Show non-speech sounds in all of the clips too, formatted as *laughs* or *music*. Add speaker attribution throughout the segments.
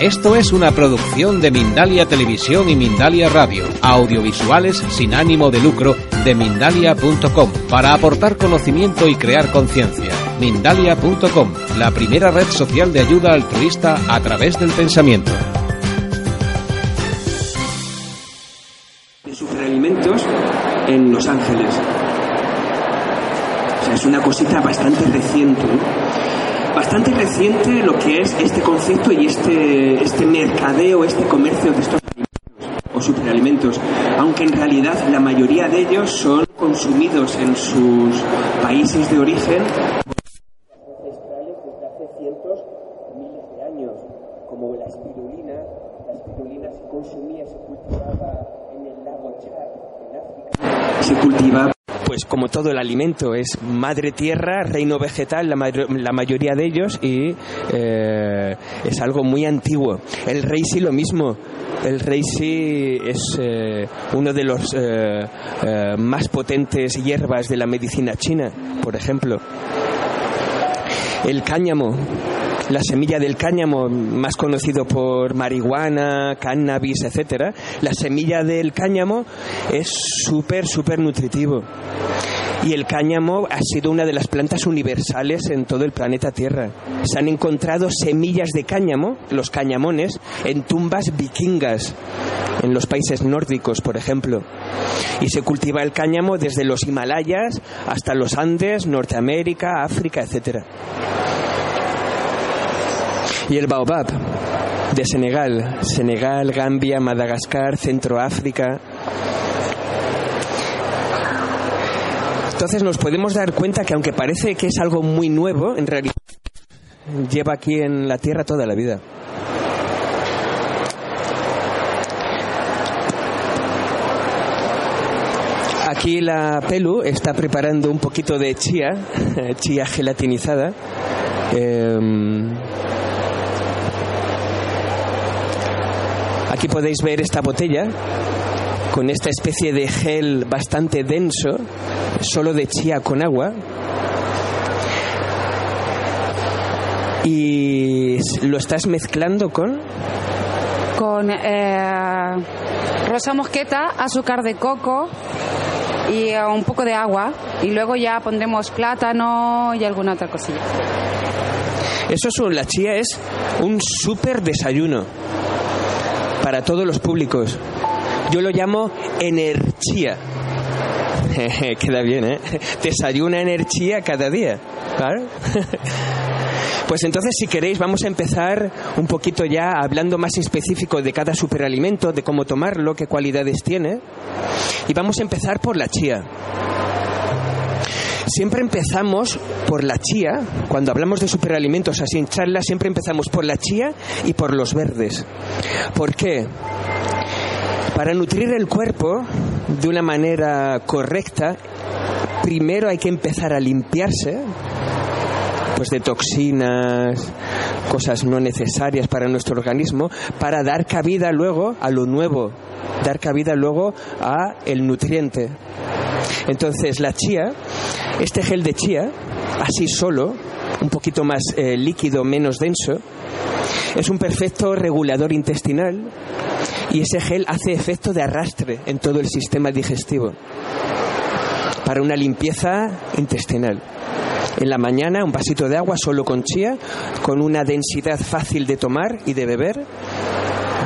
Speaker 1: Esto es una producción de Mindalia Televisión y Mindalia Radio, audiovisuales sin ánimo de lucro de mindalia.com, para aportar conocimiento y crear conciencia. Mindalia.com, la primera red social de ayuda altruista a través del pensamiento.
Speaker 2: en Los Ángeles. O sea, es una cosita bastante reciente. ¿no? Bastante reciente lo que es este concepto y este, este mercadeo, este comercio de estos alimentos o superalimentos. Aunque en realidad la mayoría de ellos son consumidos en sus países de origen como la espirulina. La espirulina se consumía, se cultivaba en el lago Chad, en África. Se cultivaba pues como todo el alimento es madre tierra, reino vegetal, la, ma- la mayoría de ellos, y eh, es algo muy antiguo. El reishi lo mismo. El reishi es eh, uno de los eh, eh, más potentes hierbas de la medicina china, por ejemplo. El cáñamo, la semilla del cáñamo, más conocido por marihuana, cannabis, etcétera. La semilla del cáñamo es súper, súper nutritivo. Y el cáñamo ha sido una de las plantas universales en todo el planeta Tierra. Se han encontrado semillas de cáñamo, los cañamones, en tumbas vikingas, en los países nórdicos, por ejemplo. Y se cultiva el cáñamo desde los Himalayas hasta los Andes, Norteamérica, África, etcétera. Y el baobab de Senegal, Senegal, Gambia, Madagascar, Centroáfrica. Entonces nos podemos dar cuenta que aunque parece que es algo muy nuevo, en realidad lleva aquí en la Tierra toda la vida. Aquí la Pelu está preparando un poquito de chía, *laughs* chía gelatinizada. Em, Aquí podéis ver esta botella con esta especie de gel bastante denso, solo de chía con agua. Y lo estás mezclando con
Speaker 3: con eh, rosa mosqueta, azúcar de coco y eh, un poco de agua. Y luego ya pondremos plátano y alguna otra cosilla.
Speaker 2: Eso es, la chía es un súper desayuno para todos los públicos. Yo lo llamo enerchía. *laughs* Queda bien, ¿eh? Desayuna energía cada día. *laughs* Pues entonces, si queréis, vamos a empezar un poquito ya hablando más específico de cada superalimento, de cómo tomarlo, qué cualidades tiene. Y vamos a empezar por la chía. Siempre empezamos por la chía, cuando hablamos de superalimentos así en charla, siempre empezamos por la chía y por los verdes. ¿Por qué? Para nutrir el cuerpo de una manera correcta, primero hay que empezar a limpiarse pues de toxinas, cosas no necesarias para nuestro organismo, para dar cabida luego a lo nuevo, dar cabida luego a el nutriente. Entonces la chía, este gel de chía, así solo, un poquito más eh, líquido, menos denso, es un perfecto regulador intestinal y ese gel hace efecto de arrastre en todo el sistema digestivo para una limpieza intestinal. En la mañana un vasito de agua solo con chía, con una densidad fácil de tomar y de beber.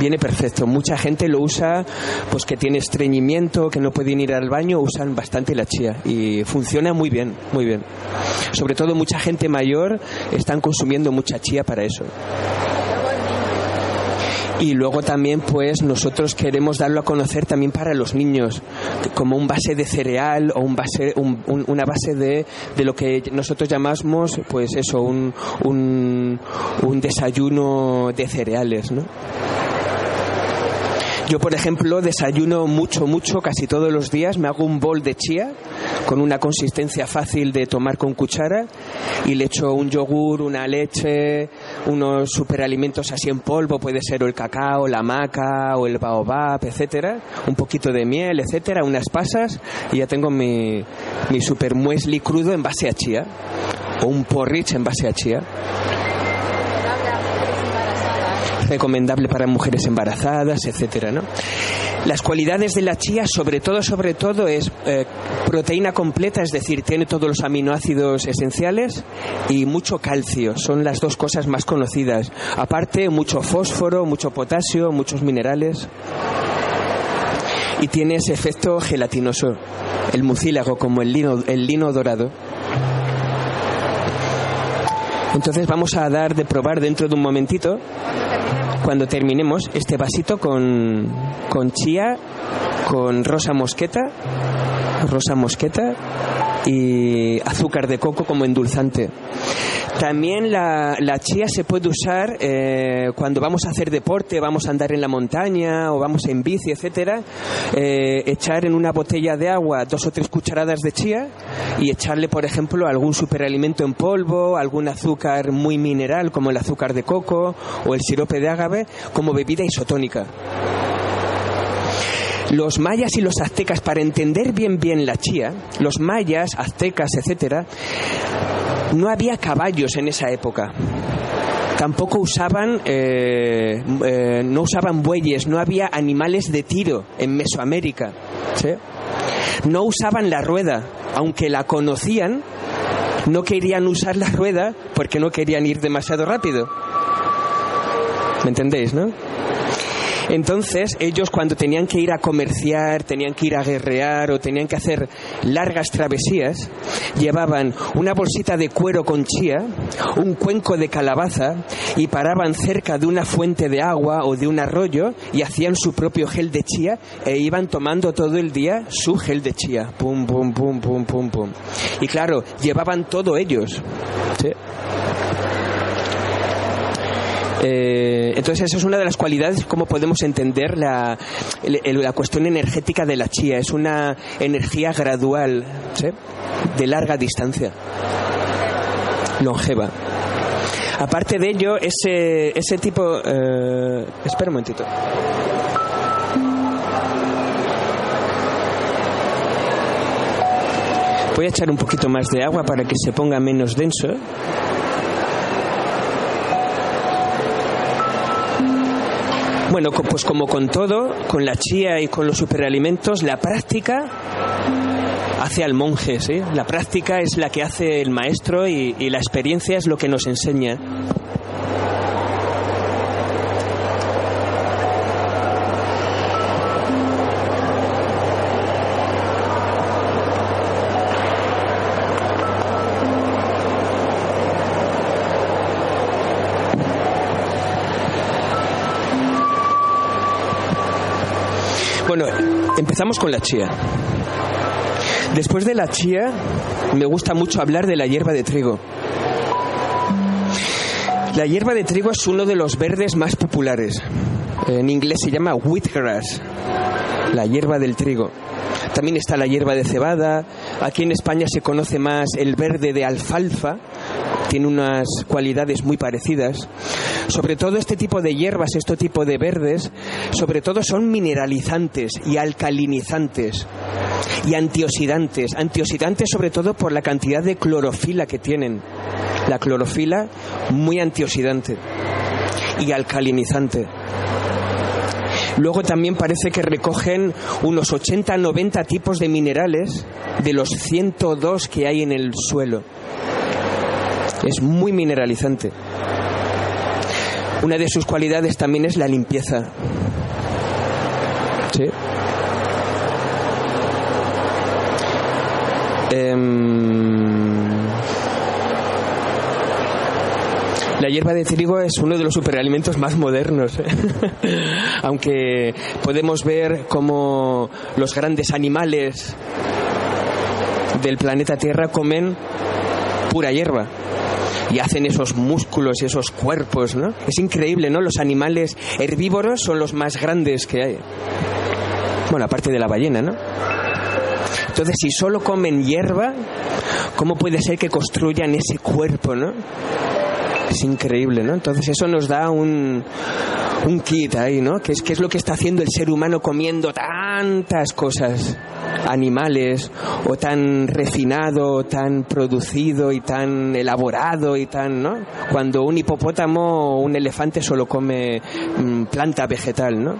Speaker 2: Viene perfecto. Mucha gente lo usa, pues que tiene estreñimiento, que no pueden ir al baño, usan bastante la chía y funciona muy bien, muy bien. Sobre todo mucha gente mayor están consumiendo mucha chía para eso. Y luego también, pues, nosotros queremos darlo a conocer también para los niños, como un base de cereal o un base, un- un- una base de, de lo que nosotros llamamos, pues eso, un, un desayuno de cereales, ¿no? Yo, por ejemplo, desayuno mucho, mucho, casi todos los días. Me hago un bol de chía con una consistencia fácil de tomar con cuchara y le echo un yogur, una leche, unos superalimentos así en polvo, puede ser el cacao, la maca o el baobab, etcétera, un poquito de miel, etcétera, unas pasas y ya tengo mi, mi super muesli crudo en base a chía o un porridge en base a chía. Recomendable para mujeres embarazadas, etcétera. Las cualidades de la chía, sobre todo, sobre todo, es eh, proteína completa, es decir, tiene todos los aminoácidos esenciales y mucho calcio. Son las dos cosas más conocidas. Aparte, mucho fósforo, mucho potasio, muchos minerales. Y tiene ese efecto gelatinoso, el mucílago, como el lino, el lino dorado. Entonces vamos a dar de probar dentro de un momentito, cuando terminemos, este vasito con, con chía, con rosa mosqueta, rosa mosqueta y azúcar de coco como endulzante. También la, la chía se puede usar eh, cuando vamos a hacer deporte, vamos a andar en la montaña o vamos en bici, etcétera. eh, echar en una botella de agua dos o tres cucharadas de chía y echarle, por ejemplo, algún superalimento en polvo, algún azúcar muy mineral como el azúcar de coco o el sirope de ágave como bebida isotónica. Los mayas y los aztecas, para entender bien bien la chía, los mayas, aztecas, etcétera, no había caballos en esa época. Tampoco usaban, eh, eh, no usaban bueyes, no había animales de tiro en Mesoamérica. No usaban la rueda, aunque la conocían, no querían usar la rueda porque no querían ir demasiado rápido. ¿Me entendéis, no? Entonces, ellos cuando tenían que ir a comerciar, tenían que ir a guerrear o tenían que hacer largas travesías, llevaban una bolsita de cuero con chía, un cuenco de calabaza y paraban cerca de una fuente de agua o de un arroyo y hacían su propio gel de chía e iban tomando todo el día su gel de chía. Pum, pum, pum, pum, pum, pum. Y claro, llevaban todo ellos. ¿sí? Eh, entonces esa es una de las cualidades cómo podemos entender la, la cuestión energética de la chía. Es una energía gradual, de larga distancia, longeva. Aparte de ello, ese, ese tipo... eh, espera un momentito. Voy a echar un poquito más de agua para que se ponga menos denso. Bueno, pues como con todo, con la chía y con los superalimentos, la práctica hace al monje, ¿sí? La práctica es la que hace el maestro y la experiencia es lo que nos enseña. Empezamos con la chía. Después de la chía, me gusta mucho hablar de la hierba de trigo. La hierba de trigo es uno de los verdes más populares. En inglés se llama wheatgrass, la hierba del trigo. También está la hierba de cebada. Aquí en España se conoce más el verde de alfalfa. Tiene unas cualidades muy parecidas. Sobre todo este tipo de hierbas, este tipo de verdes, sobre todo son mineralizantes y alcalinizantes y antioxidantes. Antioxidantes sobre todo por la cantidad de clorofila que tienen. La clorofila muy antioxidante y alcalinizante. Luego también parece que recogen unos 80-90 tipos de minerales de los 102 que hay en el suelo. Es muy mineralizante. Una de sus cualidades también es la limpieza. Em, La hierba de trigo es uno de los superalimentos más modernos, ¿eh? *laughs* aunque podemos ver cómo los grandes animales del planeta Tierra comen pura hierba y hacen esos músculos y esos cuerpos, ¿no? Es increíble, ¿no? Los animales herbívoros son los más grandes que hay. Bueno, aparte de la ballena, ¿no? Entonces, si solo comen hierba, ¿cómo puede ser que construyan ese cuerpo, ¿no? Es increíble, ¿no? Entonces eso nos da un, un kit ahí, ¿no? Que es, que es lo que está haciendo el ser humano comiendo tantas cosas. Animales o tan refinado, tan producido y tan elaborado y tan, ¿no? Cuando un hipopótamo o un elefante solo come mm, planta vegetal, ¿no?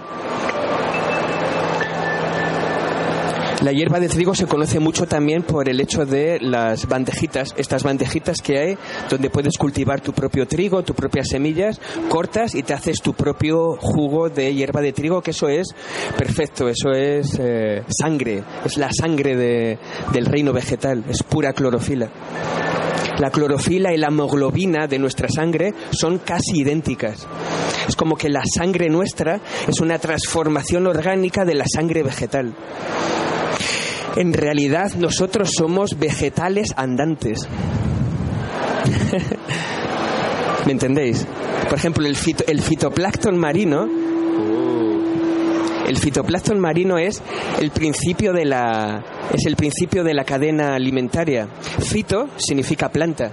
Speaker 2: La hierba de trigo se conoce mucho también por el hecho de las bandejitas, estas bandejitas que hay donde puedes cultivar tu propio trigo, tus propias semillas, cortas y te haces tu propio jugo de hierba de trigo, que eso es perfecto, eso es eh, sangre, es la sangre de, del reino vegetal, es pura clorofila. La clorofila y la hemoglobina de nuestra sangre son casi idénticas. Es como que la sangre nuestra es una transformación orgánica de la sangre vegetal. En realidad nosotros somos vegetales andantes. *laughs* ¿Me entendéis? Por ejemplo, el, el fitoplancton marino el fitoplancton marino es el principio de la es el principio de la cadena alimentaria. Fito significa planta.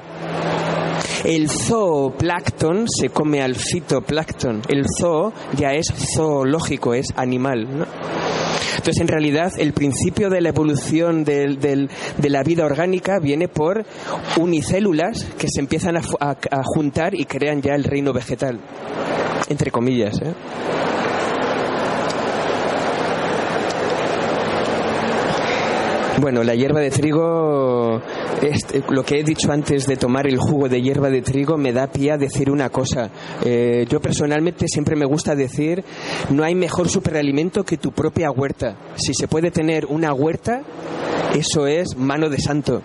Speaker 2: El zooplancton se come al fitoplancton. El zoo ya es zoológico, es animal. ¿no? Entonces, en realidad, el principio de la evolución de la vida orgánica viene por unicélulas que se empiezan a, juntar y crean ya el reino vegetal, entre comillas. ¿eh? Bueno, la hierba de trigo, este, lo que he dicho antes de tomar el jugo de hierba de trigo me da pie a decir una cosa. Eh, yo personalmente siempre me gusta decir, no hay mejor superalimento que tu propia huerta. Si se puede tener una huerta, eso es mano de santo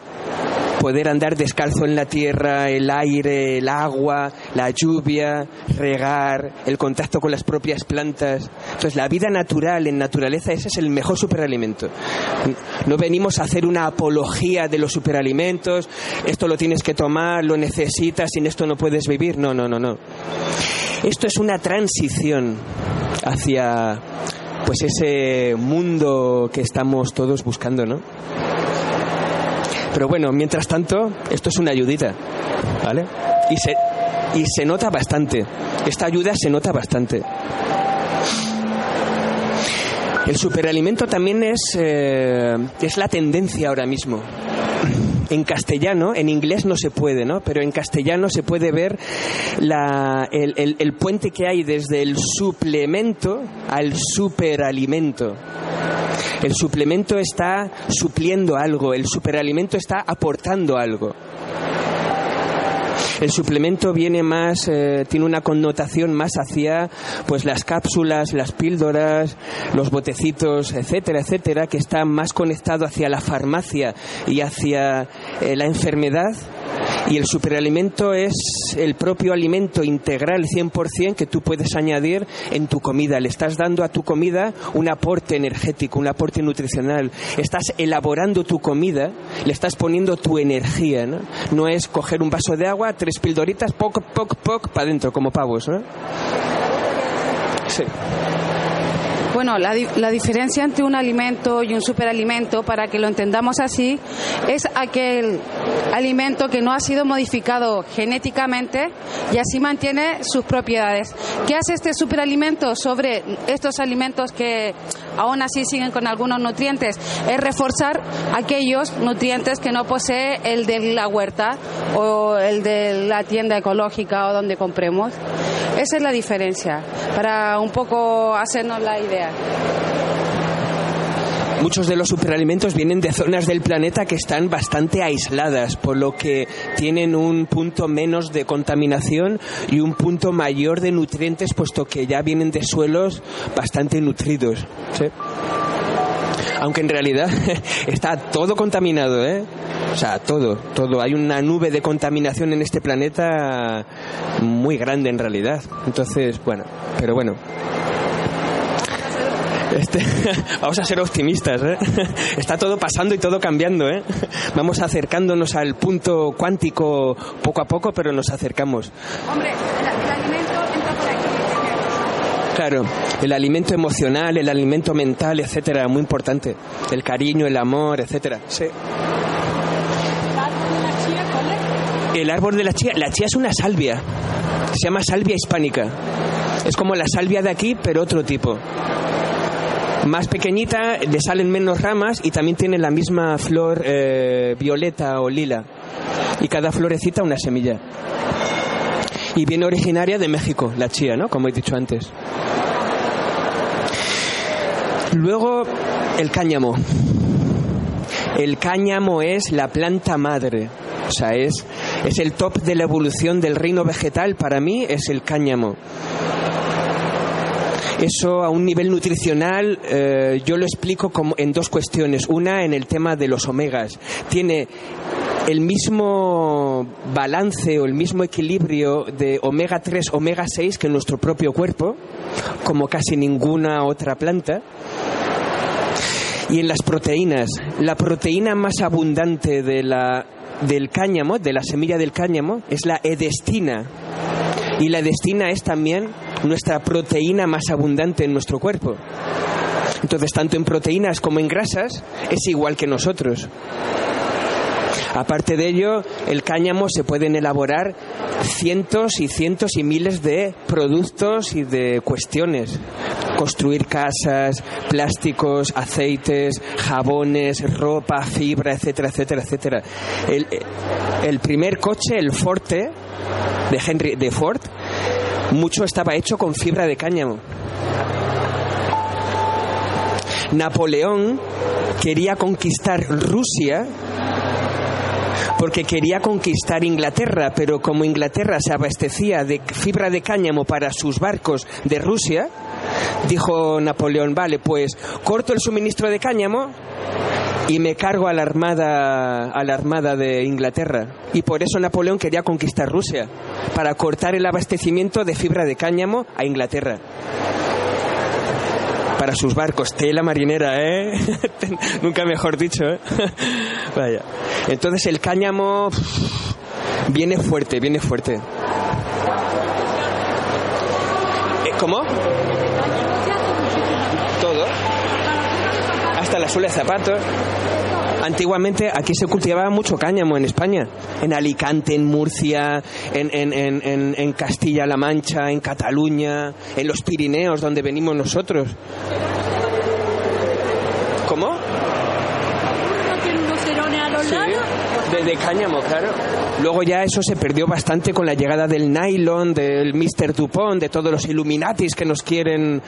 Speaker 2: poder andar descalzo en la tierra, el aire, el agua, la lluvia, regar, el contacto con las propias plantas. Entonces, la vida natural, en naturaleza, ese es el mejor superalimento. No venimos a hacer una apología de los superalimentos, esto lo tienes que tomar, lo necesitas, sin esto no puedes vivir. No, no, no, no. Esto es una transición hacia pues ese mundo que estamos todos buscando, ¿no? Pero bueno, mientras tanto, esto es una ayudita, ¿vale? Y se, y se nota bastante. Esta ayuda se nota bastante. El superalimento también es, eh, es la tendencia ahora mismo. En castellano, en inglés no se puede, ¿no? Pero en castellano se puede ver el puente que hay desde el suplemento al superalimento. El suplemento está supliendo algo, el superalimento está aportando algo. El suplemento viene más, eh, tiene una connotación más hacia pues las cápsulas, las píldoras, los botecitos, etcétera, etcétera, que está más conectado hacia la farmacia y hacia eh, la enfermedad y el superalimento es el propio alimento integral 100% que tú puedes añadir en tu comida. Le estás dando a tu comida un aporte energético, un aporte nutricional. Estás elaborando tu comida, le estás poniendo tu energía. No, no es coger un vaso de agua, tres pildoritas, poc, poc, poc, para adentro, como pavos. ¿no? Sí.
Speaker 3: Bueno, la, la, diferencia entre un alimento y un superalimento, para que lo entendamos así, es aquel alimento que no ha sido modificado genéticamente y así mantiene sus propiedades. ¿Qué hace este superalimento sobre estos alimentos que aún así siguen con algunos nutrientes? Es reforzar aquellos nutrientes que no posee el de la huerta o el de la tienda ecológica o donde compremos. Esa es la diferencia, para un poco hacernos la idea.
Speaker 2: Muchos de los superalimentos vienen de zonas del planeta que están bastante aisladas, por lo que tienen un punto menos de contaminación y un punto mayor de nutrientes, puesto que ya vienen de suelos bastante nutridos. Aunque en realidad *laughs* está todo contaminado, ¿eh? O sea, todo, todo. Hay una nube de contaminación en este planeta muy grande en realidad. Entonces, bueno, pero bueno. Este, *laughs* vamos a ser optimistas, ¿eh? *laughs* Está todo pasando y todo cambiando, ¿eh? Vamos acercándonos al punto cuántico poco a poco, pero nos acercamos.
Speaker 3: Hombre, el, alimento entra por aquí.
Speaker 2: Claro, el alimento emocional, el alimento mental, etcétera, muy importante. El cariño, el amor, etcétera. Sí. El árbol de la chía, la chía es una salvia. Se llama salvia hispánica. Es como la salvia de aquí, pero otro tipo. Más pequeñita, le salen menos ramas y también tiene la misma flor eh, violeta o lila. Y cada florecita una semilla. Y viene originaria de México, la chía, ¿no? Como he dicho antes. Luego, el cáñamo. El cáñamo es la planta madre. O sea, es, es el top de la evolución del reino vegetal. Para mí es el cáñamo. Eso a un nivel nutricional eh, yo lo explico como en dos cuestiones. Una en el tema de los omegas. Tiene el mismo balance o el mismo equilibrio de omega 3, omega 6 que nuestro propio cuerpo, como casi ninguna otra planta. Y en las proteínas, la proteína más abundante de la, del cáñamo, de la semilla del cáñamo, es la edestina. Y la edestina es también nuestra proteína más abundante en nuestro cuerpo. Entonces, tanto en proteínas como en grasas, es igual que nosotros. Aparte de ello, el cáñamo se pueden elaborar cientos y cientos y miles de productos y de cuestiones. Construir casas, plásticos, aceites, jabones, ropa, fibra, etcétera, etcétera, etcétera. El, primer coche, el Forte, de Henry de Ford, mucho estaba hecho con fibra de cáñamo. Napoleón quería conquistar Rusia porque quería conquistar Inglaterra, pero como Inglaterra se abastecía de fibra de cáñamo para sus barcos de Rusia, dijo Napoleón, vale, pues corto el suministro de cáñamo y me cargo a la armada a la armada de Inglaterra y por eso Napoleón quería conquistar Rusia para cortar el abastecimiento de fibra de cáñamo a Inglaterra para sus barcos. Tela marinera, ¿eh? *laughs* Nunca mejor dicho, ¿eh? *laughs* Vaya. Entonces el cáñamo viene fuerte, viene fuerte. ¿Eh, ¿Cómo? Todo. Hasta la suela de zapatos. Antiguamente aquí se cultivaba mucho cáñamo en España, en Alicante, en Murcia, en, en, en, en Castilla-La Mancha, en Cataluña, en los Pirineos, donde venimos nosotros. ¿Cómo? De cáñamo, claro. Luego ya eso se perdió bastante con la llegada del nylon, del Mr. Dupont, de todos los Illuminatis que nos quieren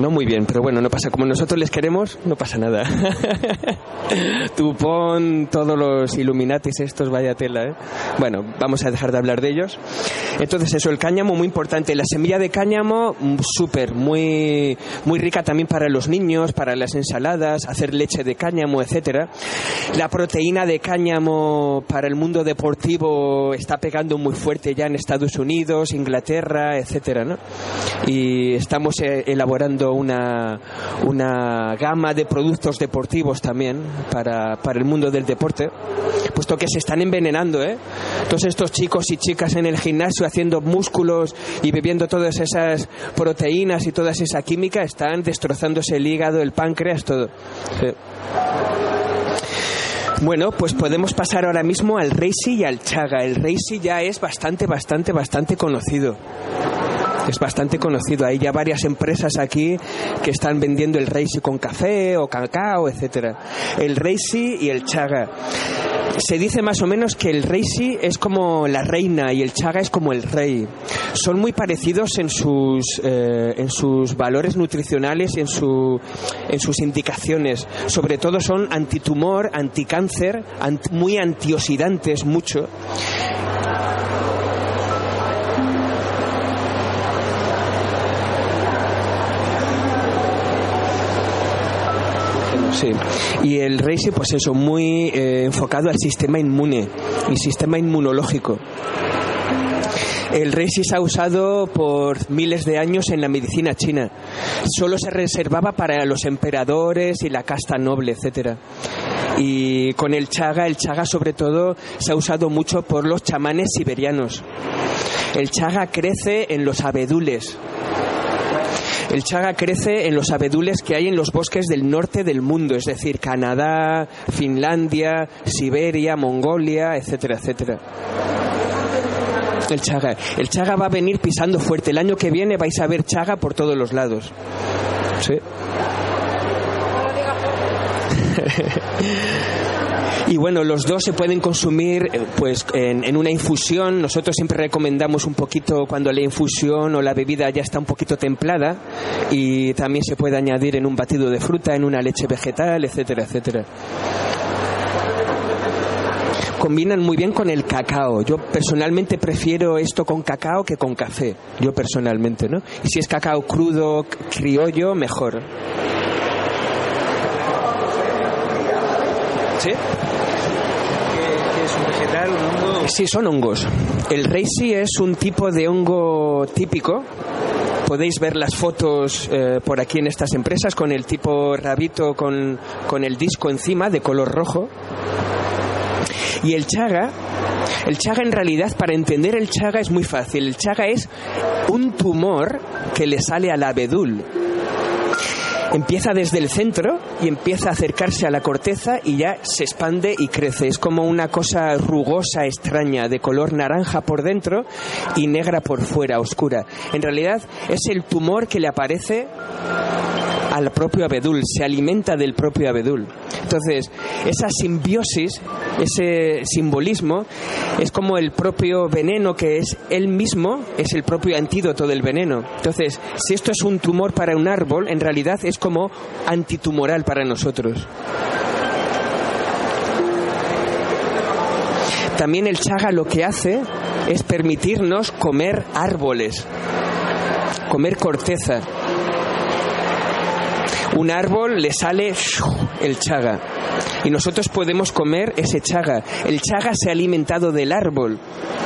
Speaker 2: no muy bien, pero bueno, no pasa. Como nosotros les queremos, no pasa nada. *laughs* Tú pon todos los Illuminatis estos, vaya tela, ¿eh? Bueno, vamos a dejar de hablar de ellos. Entonces eso, el cáñamo muy importante. La semilla de cáñamo, mm, súper, muy, muy rica también para los niños, para las ensaladas, hacer leche de cáñamo, etcétera. La proteína de cáñamo para el mundo deportivo está pegando muy fuerte ya en Estados Unidos, Inglaterra, etcétera, ¿no? Y estamos eh, una, una gama de productos deportivos también para, para el mundo del deporte, puesto que se están envenenando, ¿eh? Todos estos chicos y chicas en el gimnasio haciendo músculos y bebiendo todas esas proteínas y toda esa química están destrozándose el hígado, el páncreas, todo. Bueno, pues podemos pasar ahora mismo al Reishi y al Chaga. El Reishi ya es bastante, bastante, bastante conocido es bastante conocido. Hay ya varias empresas aquí que están vendiendo el Reishi con café o cacao, etcétera. El Reishi y el Chaga. Se dice más o menos que el Reishi es como la reina y el Chaga es como el rey. Son muy parecidos en sus, eh, en sus valores nutricionales y en, su, en sus indicaciones. Sobre todo son antitumor, anticáncer, ant, muy antioxidantes, mucho. Sí. Y el Reishi, pues eso, muy eh, enfocado al sistema inmune y sistema inmunológico. El Reishi se ha usado por miles de años en la medicina china. Solo se reservaba para los emperadores y la casta noble, etcétera. Y con el chaga, el chaga sobre todo se ha usado mucho por los chamanes siberianos. El chaga crece en los abedules, el chaga crece en los abedules que hay en los bosques del norte del mundo, es decir, Canadá, Finlandia, Siberia, Mongolia, etcétera, etcétera. El chaga. El chaga va a venir pisando fuerte. El año que viene vais a ver chaga por todos los lados. Sí. *laughs* Y bueno, los dos se pueden consumir eh, pues en, en, una infusión. Nosotros siempre recomendamos un poquito cuando la infusión o la bebida ya está un poquito templada y también se puede añadir en un batido de fruta, en una leche vegetal, etcétera, etcétera combinan muy bien con el cacao. Yo personalmente prefiero esto con cacao que con café. Yo personalmente, ¿no? Y si es cacao crudo, criollo, mejor. ¿Sí?
Speaker 4: ¿Qué, es un vegetal, un hongo?
Speaker 2: Sí, son hongos. El reishi es un tipo de hongo típico. Podéis ver las fotos eh, por aquí en estas empresas con el tipo rabito con, con el disco encima de color rojo. Y el chaga, el chaga en realidad, para entender el chaga es muy fácil. El chaga es un tumor que le sale al abedul. Empieza desde el centro y empieza a acercarse a la corteza y ya se expande y crece. Es como una cosa rugosa, extraña, de color naranja por dentro y negra por fuera, oscura. En realidad es el tumor que le aparece al propio abedul, se alimenta del propio abedul. Entonces, esa simbiosis, ese simbolismo, es como el propio veneno que es él mismo, es el propio antídoto del veneno. Entonces, si esto es un tumor para un árbol, en realidad es como antitumoral para nosotros. También el chaga lo que hace es permitirnos comer árboles, comer corteza un árbol le sale el chaga y nosotros podemos comer ese chaga. El chaga se ha alimentado del árbol.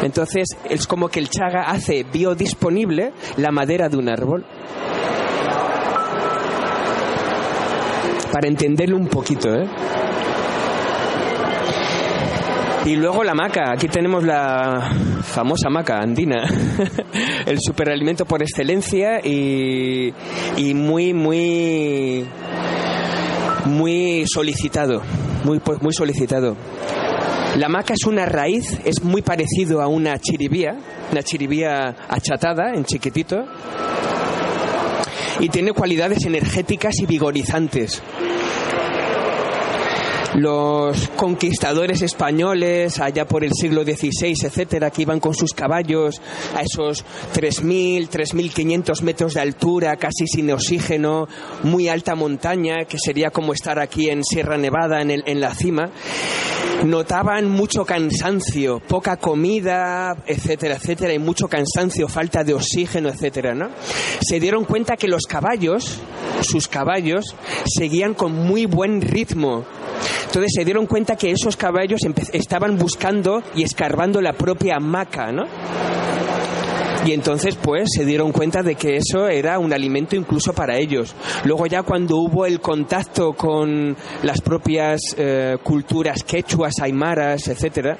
Speaker 2: Entonces es como que el chaga hace biodisponible la madera de un árbol. Para entenderlo un poquito, ¿eh? Y luego la maca, aquí tenemos la famosa maca andina, *laughs* el superalimento por excelencia y, y muy, muy, muy solicitado, muy, muy solicitado. La maca es una raíz, es muy parecido a una chiribía, una chiribía achatada en chiquitito, y tiene cualidades energéticas y vigorizantes los conquistadores españoles allá por el siglo XVI, etcétera, que iban con sus caballos a esos 3.000, 3.500 metros de altura, casi sin oxígeno, muy alta montaña, que sería como estar aquí en Sierra Nevada, en, el, en la cima, notaban mucho cansancio, poca comida, etcétera, etcétera, y mucho cansancio, falta de oxígeno, etcétera, ¿no? Se dieron cuenta que los caballos, sus caballos, seguían con muy buen ritmo entonces se dieron cuenta que esos caballos estaban buscando y escarbando la propia hamaca, ¿no? Y entonces, pues, se dieron cuenta de que eso era un alimento incluso para ellos. Luego ya cuando hubo el contacto con las propias eh, culturas quechuas, aymaras, etcétera,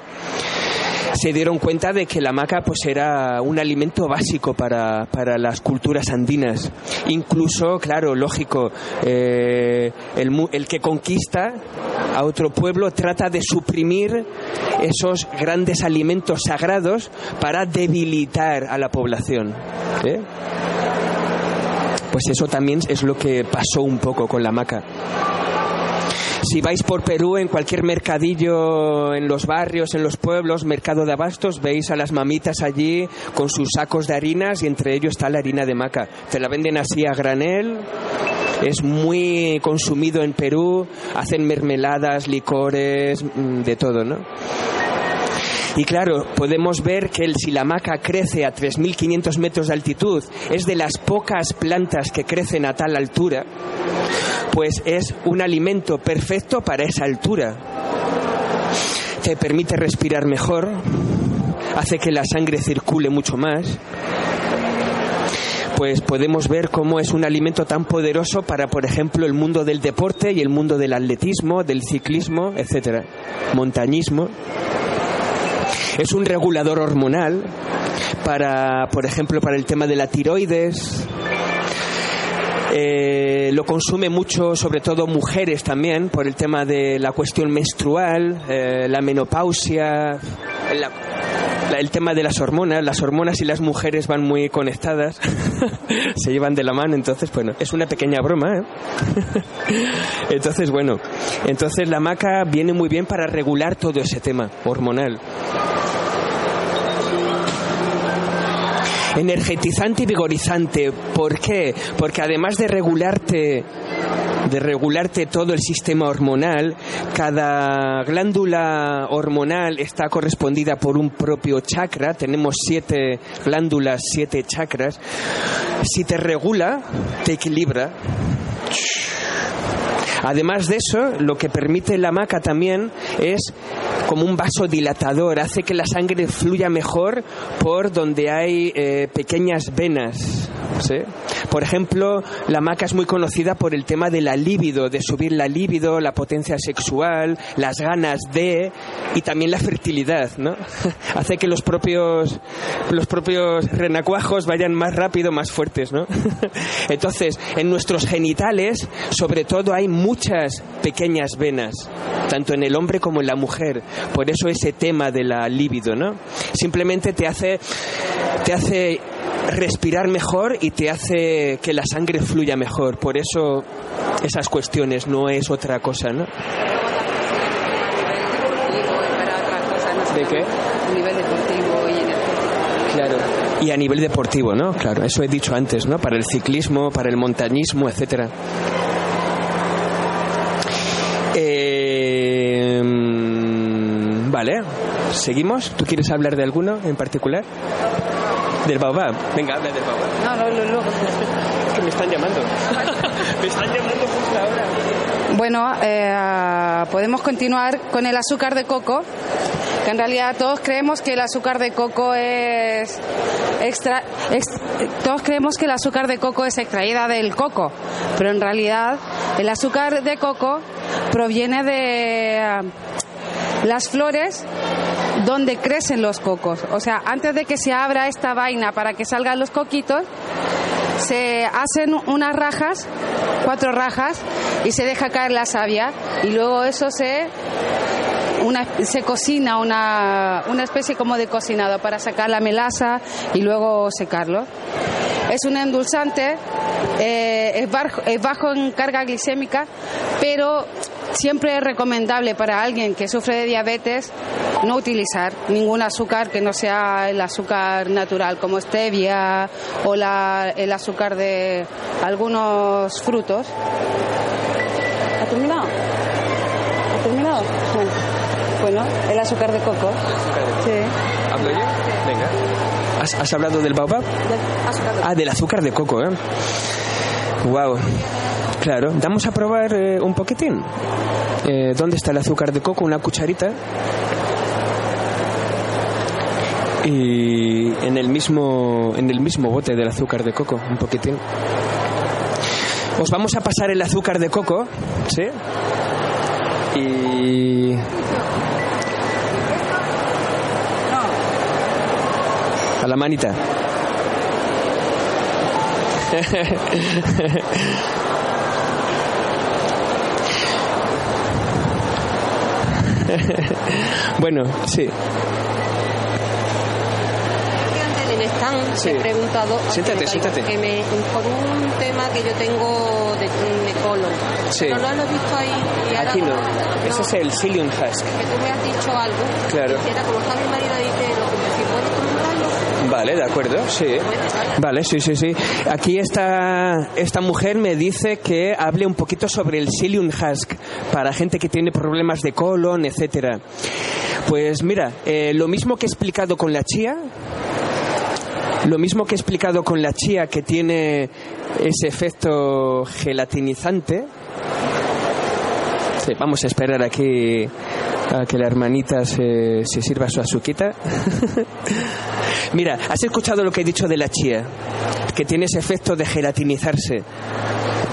Speaker 2: se dieron cuenta de que la maca pues era un alimento básico para, para las culturas andinas. Incluso, claro, lógico, eh, el, el que conquista a otro pueblo trata de suprimir esos grandes alimentos sagrados para debilitar a la población. ¿eh? Pues eso también es lo que pasó un poco con la maca. Si vais por Perú, en cualquier mercadillo, en los barrios, en los pueblos, mercado de abastos, veis a las mamitas allí con sus sacos de harinas y entre ellos está la harina de maca. Te la venden así a granel, es muy consumido en Perú, hacen mermeladas, licores, mm, de todo, ¿no? Y claro, podemos ver que el silamaca crece a 3.500 metros de altitud, es de las pocas plantas que crecen a tal altura, pues es un alimento perfecto para esa altura. Te permite respirar mejor, hace que la sangre circule mucho más pues podemos ver cómo es un alimento tan poderoso para, por ejemplo, el mundo del deporte y el mundo del atletismo, del ciclismo, etcétera, montañismo. Es un regulador hormonal para, por ejemplo, para el tema de la tiroides. Eh, lo consume mucho, sobre todo mujeres también, por el tema de la cuestión menstrual, eh, la menopausia, el tema de las hormonas. Las hormonas y las mujeres van muy conectadas, *laughs* se llevan de la mano, entonces, bueno, es una pequeña broma, ¿eh? *laughs* entonces, bueno, entonces la maca viene muy bien para regular todo ese tema hormonal. Energetizante y vigorizante. ¿Por qué? Porque además de regularte de regularte todo el sistema hormonal, cada glándula hormonal está correspondida por un propio chakra, tenemos siete glándulas, siete chakras. Si te regula, te equilibra. Además de eso, lo que permite la maca también es como un vasodilatador, hace que la sangre fluya mejor por donde hay eh, pequeñas venas. ¿sí? Por ejemplo, la maca es muy conocida por el tema de la libido, de subir la libido, la potencia sexual, las ganas de y también la fertilidad, ¿no? *laughs* Hace que los propios los propios renacuajos vayan más rápido, más fuertes, ¿no? *laughs* Entonces, en nuestros genitales, sobre todo hay muchas pequeñas venas, tanto en el hombre como en la mujer. Por eso ese tema de la libido, ¿no? Simplemente te hace te hace respirar mejor y te hace que la sangre fluya mejor. Por eso esas cuestiones no es otra cosa, ¿no? ¿De qué?
Speaker 3: Nivel deportivo y energético.
Speaker 2: Claro. Y a nivel deportivo, ¿no? Claro, eso he dicho antes, ¿no? Para el ciclismo, para el montañismo, etcétera. Eh, mm, vale, seguimos. ¿Tú quieres hablar de alguno en particular? Del baobab. Venga, habla del baobab.
Speaker 3: No, no, no, no.
Speaker 2: Es que me están llamando. *laughs* me están llamando justo ahora.
Speaker 3: Bueno, eh, podemos continuar con el azúcar de coco, que en realidad todos creemos que el azúcar de coco es extra, ex- todos creemos que el azúcar de coco es extraída del coco, pero en realidad el azúcar de coco proviene de eh, las flores donde crecen los cocos. O sea, antes de que se abra esta vaina para que salgan los coquitos, se hacen unas rajas, cuatro rajas, y se deja caer la savia, y luego eso se una, se cocina una, una especie como de cocinado para sacar la melaza y luego secarlo. Es un endulzante, eh, es, bajo, es bajo en carga glicémica, pero siempre es recomendable para alguien que sufre de diabetes no utilizar ningún azúcar que no sea el azúcar natural, como stevia o la, el azúcar de algunos frutos. ¿Ha terminado? ¿Ha terminado? Bueno. Bueno, el azúcar de coco. Sí.
Speaker 2: ¿Hablo yo? Venga. ¿Has, has hablado del baobab?
Speaker 3: Del azúcar de
Speaker 2: Ah, del azúcar de coco, ¿eh? Wow. Claro, vamos a probar eh, un poquitín. Eh, ¿Dónde está el azúcar de coco? Una cucharita. Y en el mismo en el mismo bote del azúcar de coco, un poquitín. Os vamos a pasar el azúcar de coco, ¿sí? Y a la manita. bueno, sí.
Speaker 5: antes del stand
Speaker 2: Sí.
Speaker 5: he preguntado
Speaker 2: Siéntate,
Speaker 5: que
Speaker 2: siéntate.
Speaker 5: que me, por un tema que yo tengo de, de colon
Speaker 2: Sí.
Speaker 5: no lo has visto ahí
Speaker 2: Aquí no.
Speaker 5: como-
Speaker 2: Ese es el psyllium husk.
Speaker 5: que tú me has dicho algo
Speaker 2: Claro.
Speaker 5: quisiera como está mi marido dice lo que si puedes comentarlo
Speaker 2: Vale, de acuerdo, sí. Vale, sí, sí, sí. Aquí esta, esta mujer me dice que hable un poquito sobre el psyllium husk para gente que tiene problemas de colon, etcétera. Pues mira, eh, lo mismo que he explicado con la chía, lo mismo que he explicado con la chía que tiene ese efecto gelatinizante. Sí, vamos a esperar aquí a que la hermanita se, se sirva su azuquita. *laughs* Mira, ¿has escuchado lo que he dicho de la chía? Que tiene ese efecto de gelatinizarse.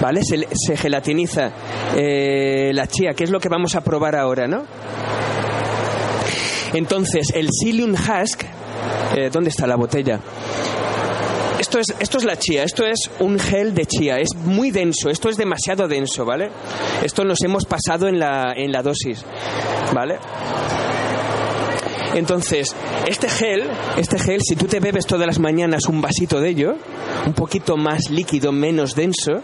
Speaker 2: ¿Vale? Se, gelatiniza eh, la chía, que es lo que vamos a probar ahora, ¿no? Entonces, el psyllium husk, eh, ¿dónde está la botella? Esto es, esto es la chía, esto es un gel de chía, es muy denso, esto es demasiado denso, ¿vale? Esto nos hemos pasado en la, en la dosis, ¿vale? Entonces, este gel, este gel, si tú te bebes todas las mañanas un vasito de ello, un poquito más líquido, menos denso,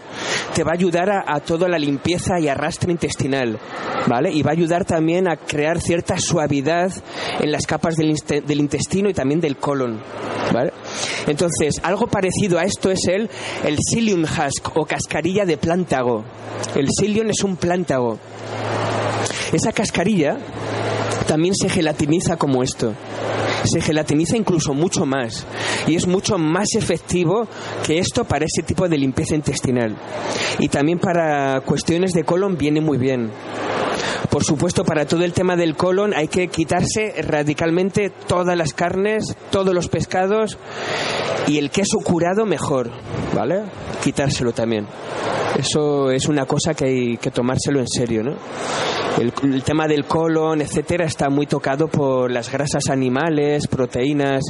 Speaker 2: te va a ayudar a, toda la limpieza y arrastre intestinal, ¿vale? Y va a ayudar también a crear cierta suavidad en las capas del intestino y también del colon, ¿vale? Entonces, algo parecido a esto es el, el psyllium husk o cascarilla de plántago. El psyllium es un plántago. Esa cascarilla también se gelatiniza como esto. Se gelatiniza incluso mucho más y es mucho más efectivo que esto para ese tipo de limpieza intestinal. Y también para cuestiones de colon viene muy bien. Por supuesto, para todo el tema del colon hay que quitarse radicalmente todas las carnes, todos los pescados y el queso curado mejor, ¿vale? Quitárselo también. Eso es una cosa que hay que tomárselo en serio, ¿no? El, el tema del colon, etcétera, está muy tocado por las grasas animales, proteínas.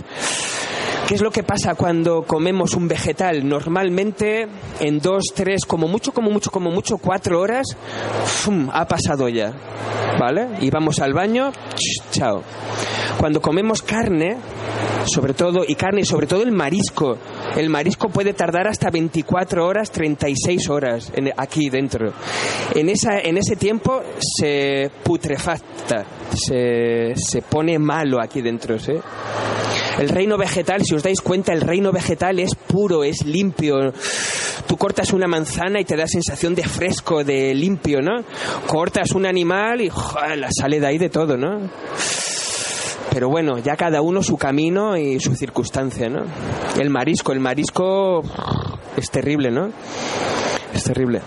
Speaker 2: ¿Qué es lo que pasa cuando comemos un vegetal? Normalmente en dos, tres, como mucho, como mucho, como mucho, cuatro horas, ¡fum! ha pasado ya. ¿Vale? Y vamos al baño, ch, chao. Cuando comemos carne, sobre todo, y carne, y sobre todo el marisco, el marisco puede tardar hasta 24 horas, 36 horas en- aquí dentro. En, esa, en ese tiempo se putrefacta, se, se pone malo aquí dentro. ¿sí? El reino vegetal, si os dais cuenta, el reino vegetal es puro, es limpio. Tú cortas una manzana y te da sensación de fresco, de limpio, ¿no? Cortas un animal y ¡joder! sale de ahí de todo, ¿no? Pero bueno, ya cada uno su camino y su circunstancia, ¿no? El marisco, el marisco es terrible, ¿no? Es terrible.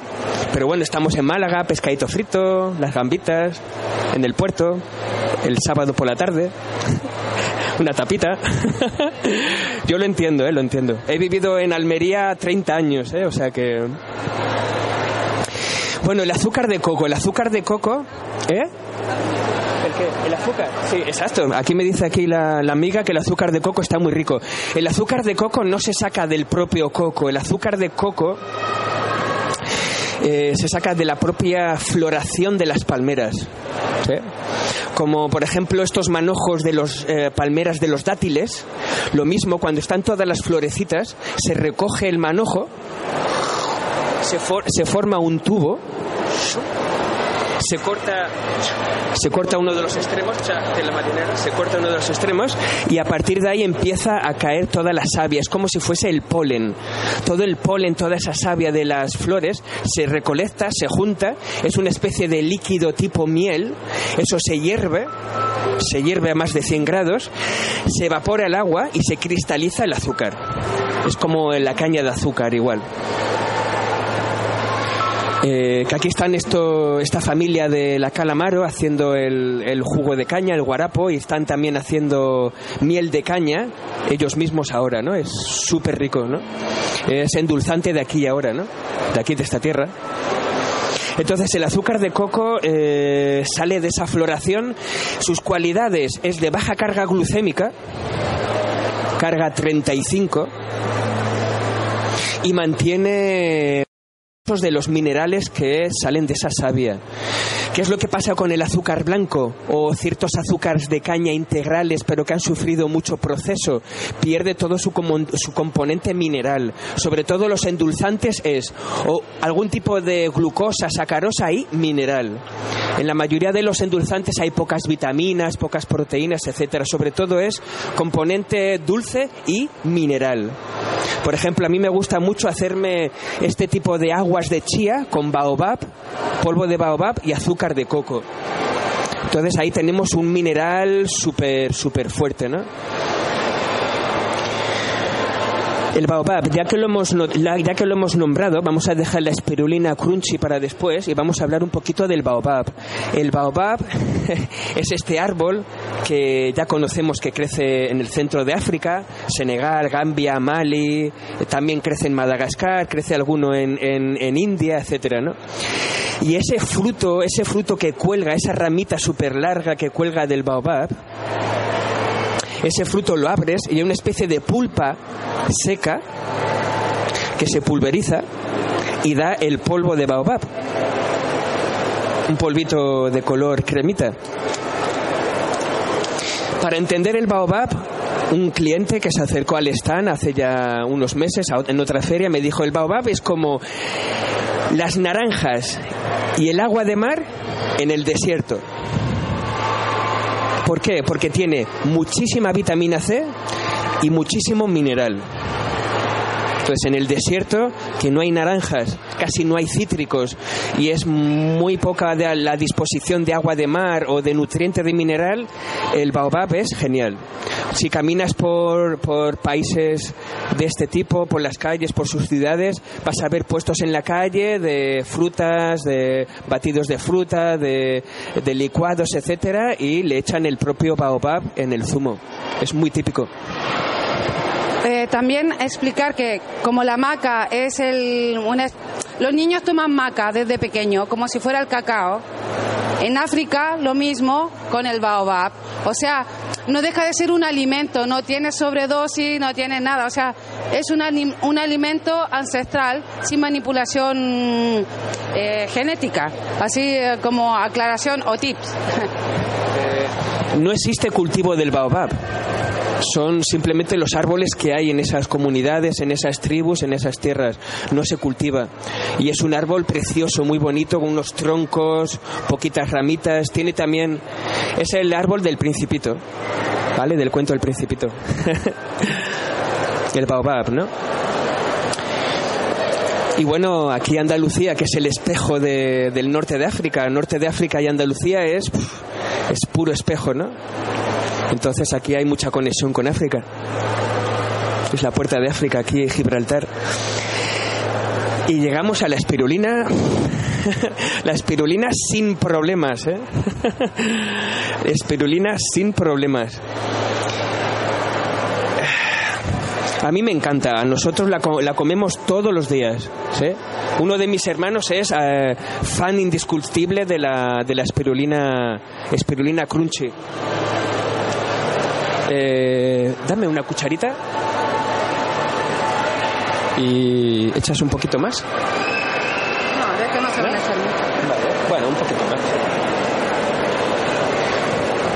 Speaker 2: Pero bueno, estamos en Málaga, pescadito frito, las gambitas, en el puerto, el sábado por la tarde. *laughs* Una tapita. *laughs* Yo lo entiendo, ¿eh? Lo entiendo. He vivido en Almería 30 años, ¿eh? O sea que... Bueno, el azúcar de coco. El azúcar de coco... ¿Eh? ¿El qué? ¿El azúcar? Sí, exacto. Aquí me dice aquí la, la amiga que el azúcar de coco está muy rico. El azúcar de coco no se saca del propio coco. El azúcar de coco eh, se saca de la propia floración de las palmeras. Como por ejemplo estos manojos de los eh, palmeras de los dátiles, lo mismo cuando están todas las florecitas, se recoge el manojo, se forma un tubo, se corta se corta uno de los extremos de la marinera se corta uno de los extremos y a partir de ahí empieza a caer toda la savia. Es como si fuese el polen. Todo el polen toda esa savia de las flores se recolecta se junta. Es una especie de líquido tipo miel. Eso se hierve se hierve a más de 100 grados se evapora el agua y se cristaliza el azúcar. Es como la caña de azúcar igual eh, que aquí están esto, esta familia de la Calamaro haciendo el, jugo de caña, el guarapo, y están también haciendo miel de caña, ellos mismos ahora, ¿no? Es súper rico, ¿no? Es endulzante de aquí y ahora, ¿no? De aquí, de esta tierra. Entonces el azúcar de coco eh, sale de esa floración, sus cualidades es de baja carga glucémica, carga 35, y mantiene de los minerales que salen de esa savia. ¿Qué es lo que pasa con el azúcar blanco o ciertos azúcares de caña integrales pero que han sufrido mucho proceso? Pierde todo su, su componente mineral. Sobre todo los endulzantes es o algún tipo de glucosa, sacarosa y mineral. En la mayoría de los endulzantes hay pocas vitaminas, pocas proteínas, etcétera. Sobre todo es componente dulce y mineral. Por ejemplo, a mí me gusta mucho hacerme este tipo de aguas de chía con baobab, polvo de baobab y azúcar de coco. Entonces ahí tenemos un mineral súper, súper fuerte, ¿no? El baobab, ya que, lo hemos, ya que lo hemos nombrado, vamos a dejar la espirulina crunchy para después y vamos a hablar un poquito del baobab. El baobab *laughs* es este árbol que ya conocemos que crece en el centro de África, Senegal, Gambia, Mali, también crece en Madagascar, crece alguno en, en, en India, etcétera, ¿no? Y ese fruto, ese fruto que cuelga, esa ramita súper larga que cuelga del baobab, ese fruto lo abres y hay una especie de pulpa seca que se pulveriza y da el polvo de baobab. Un polvito de color cremita. Para entender el baobab, un cliente que se acercó al stand hace ya unos meses en otra feria me dijo el baobab es como las naranjas y el agua de mar en el desierto. ¿Por qué? Porque tiene muchísima vitamina C y muchísimo mineral. Entonces, en el desierto, que no hay naranjas, casi no hay cítricos y es muy poca la disposición de agua de mar o de nutriente de mineral, el baobab es genial. Si caminas por, por países de este tipo, por las calles, por sus ciudades, vas a ver puestos en la calle de frutas, de batidos de fruta, de, de licuados, etcétera, y le echan el propio baobab en el zumo. Es muy típico.
Speaker 3: Eh, también explicar que como la maca es el... una- los niños toman maca desde pequeño, como si fuera el cacao. En África lo mismo con el baobab. O sea, no deja de ser un alimento, no tiene sobredosis, no tiene nada. O sea, es un, un alimento ancestral sin manipulación eh, genética. Así eh, como aclaración o tips. *laughs*
Speaker 2: No existe cultivo del baobab. Son simplemente los árboles que hay en esas comunidades, en esas tribus, en esas tierras. No se cultiva. Y es un árbol precioso, muy bonito, con unos troncos, poquitas ramitas. Tiene también. Es el árbol del Principito. ¿Vale? Del cuento del Principito. *laughs* el baobab, ¿no? Y bueno, aquí Andalucía, que es el espejo de- del norte de África, norte de África y Andalucía es, es puro espejo, ¿no? Entonces aquí hay mucha conexión con África. Es la puerta de África, aquí Gibraltar. Y llegamos a la espirulina. *laughs* la espirulina sin problemas, ¿eh? *laughs* espirulina sin problemas. A mí me encanta, a nosotros la, la comemos todos los días. Uno de mis hermanos es eh, fan indiscutible de la, de la espirulina, espirulina crunchy. Eh, dame una cucharita y echas un poquito más.
Speaker 3: No, de esto no se van a echar mucho.
Speaker 2: Bueno, un poquito más.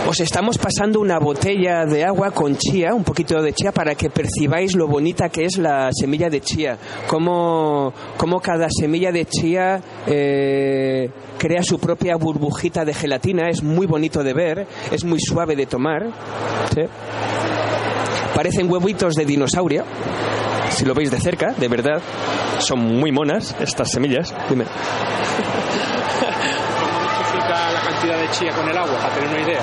Speaker 2: Os estamos pasando una botella de agua con chía, un poquito de chía, para que percibáis lo bonita que es la semilla de chía. Cómo, cómo cada semilla de chía eh, crea su propia burbujita de gelatina. Es muy bonito de ver, es muy suave de tomar. ¿sí? Parecen huevitos de dinosaurio. Si lo veis de cerca, de verdad, son muy monas estas semillas. Dime.
Speaker 4: Cantidad de chía con el agua, para tener una idea.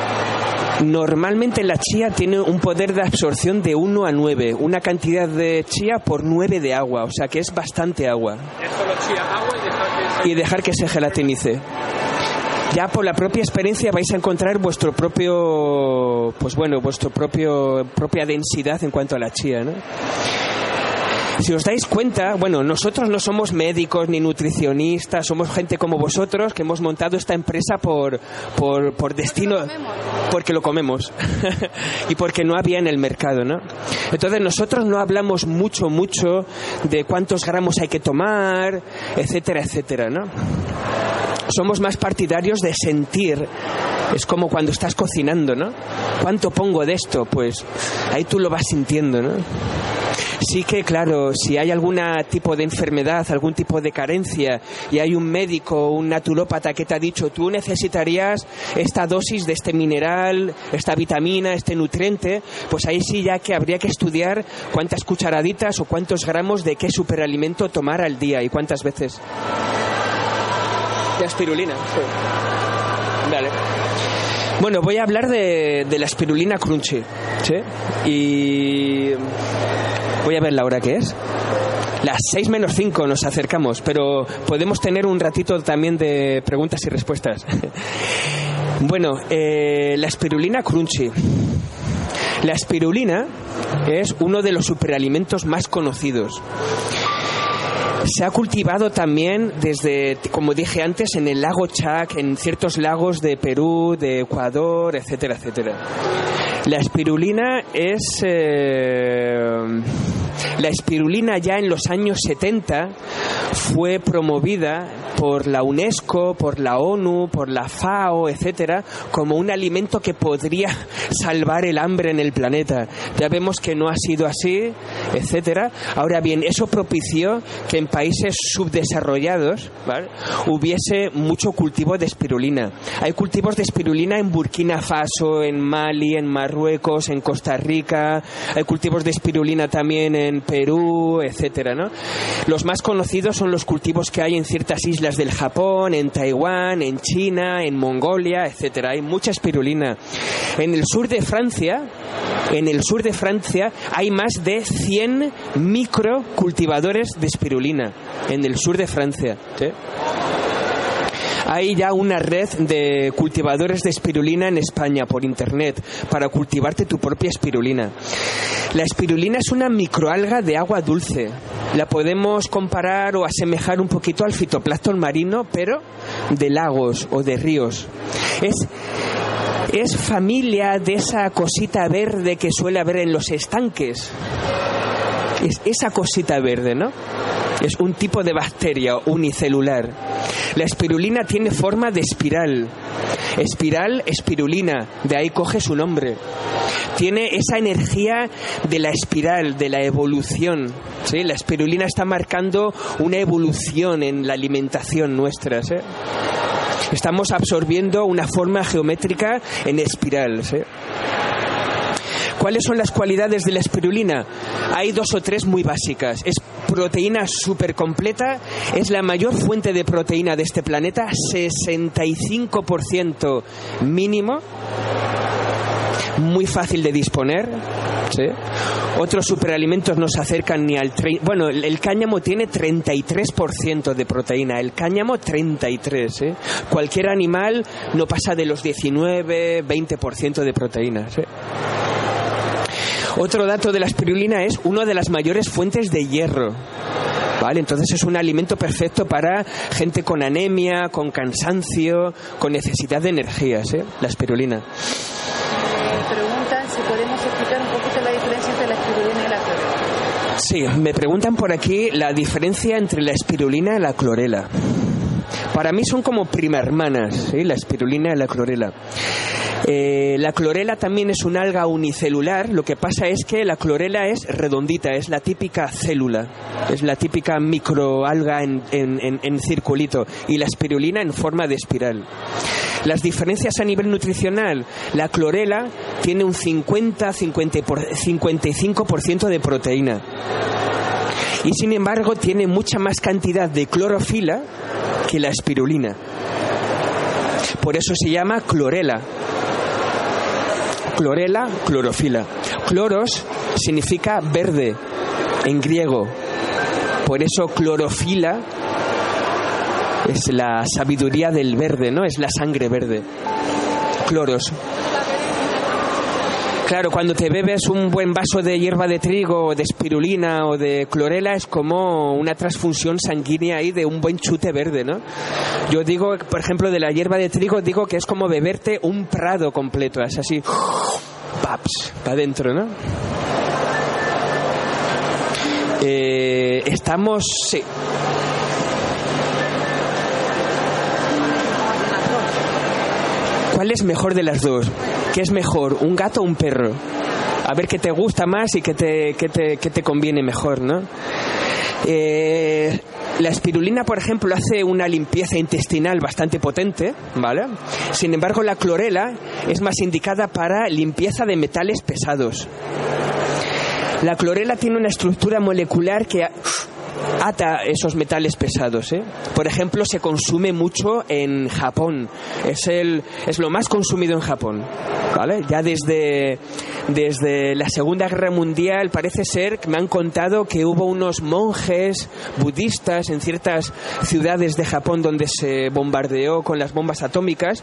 Speaker 2: Normalmente la chía tiene un poder de absorción de 1 a 9, una cantidad de chía por 9 de agua, o sea que es bastante agua.
Speaker 4: Es solo chía, agua y dejar que se...
Speaker 2: Y dejar que se gelatinice. Ya por la propia experiencia vais a encontrar vuestro propio, pues bueno, vuestro propio propia densidad en cuanto a la chía, ¿no? Si os dais cuenta, bueno, nosotros no somos médicos ni nutricionistas, somos gente como vosotros que hemos montado esta empresa por, por, por destino, porque lo comemos *laughs* y porque no había en el mercado, ¿no? Entonces nosotros no hablamos mucho, mucho de cuántos gramos hay que tomar, etcétera, etcétera, ¿no? Somos más partidarios de sentir. Es como cuando estás cocinando, ¿no? ¿Cuánto pongo de esto? Pues ahí tú lo vas sintiendo, ¿no? Sí que, claro, si hay algún tipo de enfermedad, algún tipo de carencia y hay un médico, un naturópata que te ha dicho tú necesitarías esta dosis de este mineral, esta vitamina, este nutriente, pues ahí sí ya que habría que estudiar cuántas cucharaditas o cuántos gramos de qué superalimento tomar al día y cuántas veces. De espirulina, sí. Vale. Bueno, voy a hablar de, de la espirulina crunchy, ¿sí? Y voy a ver la hora que es. Las 6 menos 5 nos acercamos, pero podemos tener un ratito también de preguntas y respuestas. *laughs* bueno, eh, la espirulina crunchy. La espirulina es uno de los superalimentos más conocidos. Se ha cultivado también desde, como dije antes, en el lago Chac, en ciertos lagos de Perú, de Ecuador, etcétera, etcétera. La espirulina es, eh, La espirulina ya en los años 70 fue promovida por la UNESCO, por la ONU, por la FAO, etcétera, como un alimento que podría salvar el hambre en el planeta. Ya vemos que no ha sido así, etcétera. Ahora bien, eso propició que en países subdesarrollados hubiese mucho cultivo de espirulina. Hay cultivos de espirulina en Burkina Faso, en Mali, en Marruecos, en Costa Rica. Hay cultivos de espirulina también en Perú, etcétera. Los más conocidos son los cultivos que hay en ciertas islas del Japón, en Taiwán, en China, en Mongolia, etcétera. Hay mucha espirulina. En el sur de Francia, en el sur de Francia hay más de 100 microcultivadores de espirulina en el sur de Francia. ¿sí? Hay ya una red de cultivadores de espirulina en España por internet para cultivarte tu propia espirulina. La espirulina es una microalga de agua dulce. La podemos comparar o asemejar un poquito al fitoplancton marino, pero de lagos o de ríos. Es es familia de esa cosita verde que suele haber en los estanques. Es esa cosita verde, ¿no? Es un tipo de bacteria unicelular. La espirulina tiene forma de espiral. Espiral, espirulina, de ahí coge su nombre. Tiene esa energía de la espiral, de la evolución. ¿sí? La espirulina está marcando una evolución en la alimentación nuestra. Estamos absorbiendo una forma geométrica en espiral. ¿Cuáles son las cualidades de la espirulina? Hay dos o tres muy básicas. Es proteína súper completa, es la mayor fuente de proteína de este planeta, 65% mínimo, muy fácil de disponer. ¿sí? Otros superalimentos no se acercan ni al... Bueno, el cáñamo tiene 33% de proteína, el cáñamo 33%. ¿eh? Cualquier animal no pasa de los 19, 20% de proteína. Otro dato de la espirulina es una de las mayores fuentes de hierro. ¿Vale? Entonces es un alimento perfecto para gente con anemia, con cansancio, con necesidad de energías, ¿eh? la espirulina.
Speaker 3: Preguntan si podemos explicar un poquito la diferencia entre la espirulina y la clorela.
Speaker 2: Sí, me preguntan por aquí la diferencia entre la espirulina y la clorela. Para mí son como prima hermanas, ¿sí? la espirulina y la clorela. Eh, la clorela también es un alga unicelular, lo que pasa es que la clorela es redondita, es la típica célula, es la típica microalga en, en, en, en circulito y la espirulina en forma de espiral. Las diferencias a nivel nutricional, la clorela tiene un 50-55% de proteína y sin embargo tiene mucha más cantidad de clorofila que la espirulina. Por eso se llama clorela. Clorela, clorofila. Cloros significa verde en griego. Por eso clorofila es la sabiduría del verde, ¿no? Es la sangre verde. Cloros. Claro, cuando te bebes un buen vaso de hierba de trigo, o de espirulina o de clorela, es como una transfusión sanguínea ahí de un buen chute verde, ¿no? Yo digo, por ejemplo, de la hierba de trigo, digo que es como beberte un prado completo, es así, paps, para adentro, ¿no? Eh, estamos, sí. ¿Cuál es mejor de las dos? ¿Qué es mejor, un gato o un perro? A ver qué te gusta más y qué te, qué te, qué te conviene mejor, ¿no? Eh, la espirulina, por ejemplo, hace una limpieza intestinal bastante potente, ¿vale? Sin embargo, la clorela es más indicada para limpieza de metales pesados. La clorela tiene una estructura molecular que ata esos metales pesados. ¿eh? Por ejemplo, se consume mucho en Japón. Es, el, es lo más consumido en Japón. ¿vale? Ya desde, desde la Segunda Guerra Mundial parece ser que me han contado que hubo unos monjes budistas en ciertas ciudades de Japón donde se bombardeó con las bombas atómicas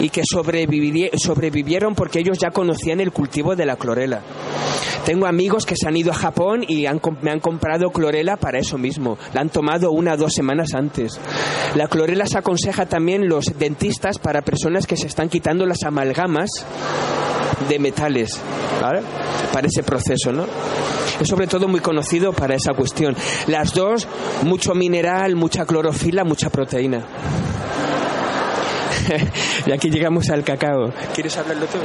Speaker 2: y que sobrevivieron porque ellos ya conocían el cultivo de la clorela. Tengo amigos que se han ido a Japón y han, me han comprado clorela para eso mismo. La han tomado una o dos semanas antes. La clorela se aconseja también los dentistas para personas que se están quitando las amalgamas de metales, ¿vale? Para ese proceso, ¿no? Es sobre todo muy conocido para esa cuestión. Las dos, mucho mineral, mucha clorofila, mucha proteína. *laughs* y aquí llegamos al cacao. ¿Quieres hablarlo tú?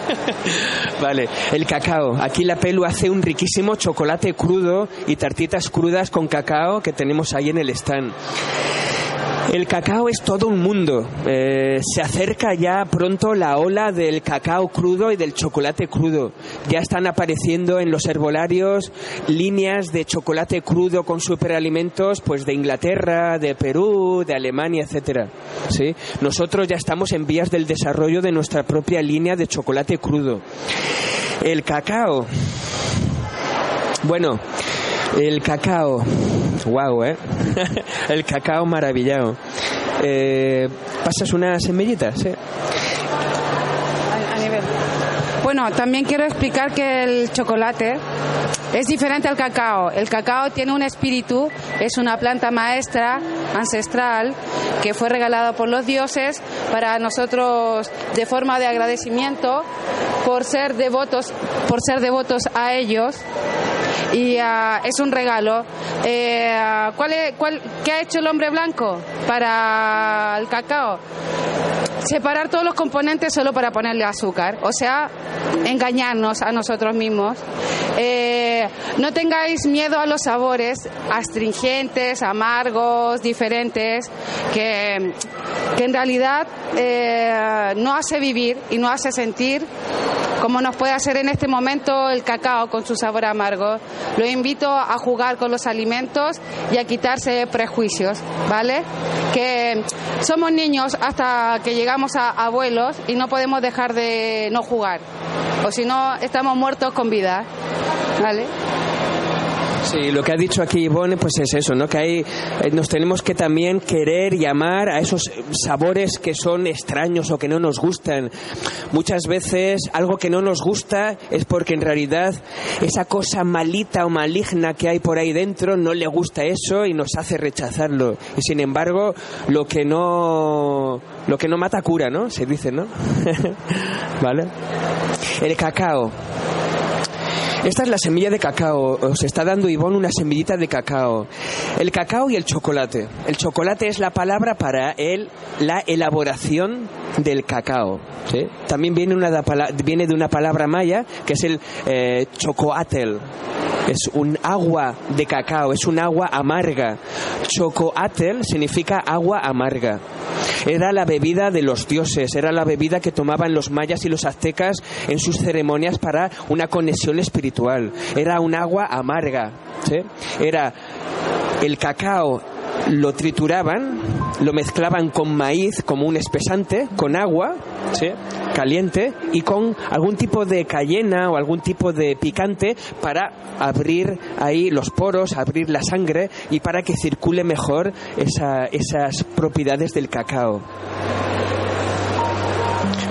Speaker 2: *laughs* vale, el cacao. Aquí la Pelu hace un riquísimo chocolate crudo y tartitas crudas con cacao que tenemos ahí en el stand. El cacao es todo un mundo. Eh, se acerca ya pronto la ola del cacao crudo y del chocolate crudo. Ya están apareciendo en los herbolarios líneas de chocolate crudo con superalimentos, pues de Inglaterra, de Perú, de Alemania, etcétera. ¿Sí? Nosotros ya estamos en vías del desarrollo de nuestra propia línea de chocolate crudo. El cacao. Bueno, el cacao. *laughs* Wow, ¿eh? *laughs* el cacao maravillado. Eh, ¿Pasas unas semillitas? ¿eh?
Speaker 3: Bueno, también quiero explicar que el chocolate es diferente al cacao. El cacao tiene un espíritu, es una planta maestra, ancestral, que fue regalada por los dioses para nosotros de forma de agradecimiento por ser devotos, por ser devotos a ellos y ah, es un regalo. Eh, ¿cuál es- cuál- ¿Qué ha hecho el hombre blanco para el cacao? Separar todos los componentes solo para ponerle azúcar, o sea, engañarnos a nosotros mismos. Eh, no tengáis miedo a los sabores astringentes, amargos, diferentes, que, en realidad eh, no hace vivir y no hace sentir como nos puede hacer en este momento el cacao con su sabor amargo. Lo invito a jugar con los alimentos y a quitarse prejuicios, ¿vale? Que somos niños hasta que llegamos a abuelos y no podemos dejar de no jugar, o si no, estamos muertos con vida, ¿vale?
Speaker 2: Sí, lo que ha dicho aquí Ivonne, pues es eso, ¿no? Que hay, eh, nos tenemos que también querer y amar a esos eh, sabores que son extraños o que no nos gustan. Muchas veces algo que no nos gusta es porque en realidad esa cosa malita o maligna que hay por ahí dentro no le gusta eso y nos hace rechazarlo. Y sin embargo, lo que no, lo que no mata cura, ¿no? Se dice, ¿no? *laughs* ¿Vale? El cacao. Esta es la semilla de cacao. Os está dando Ivonne una semillita de cacao. El cacao y el chocolate. El chocolate es la palabra para el, la elaboración del cacao. También viene de una palabra maya que es el eh, chocoatel. Es un agua de cacao, es un agua amarga. Chocoatel significa agua amarga. Era la bebida de los dioses, era la bebida que tomaban los mayas y los aztecas en sus ceremonias para una conexión espiritual. Era un agua amarga. Era el cacao lo trituraban, lo mezclaban con maíz como un espesante, con agua, ¿sí? caliente, y con algún tipo de cayena o algún tipo de picante para abrir ahí los poros, abrir la sangre y para que circule mejor esa- esas propiedades del cacao.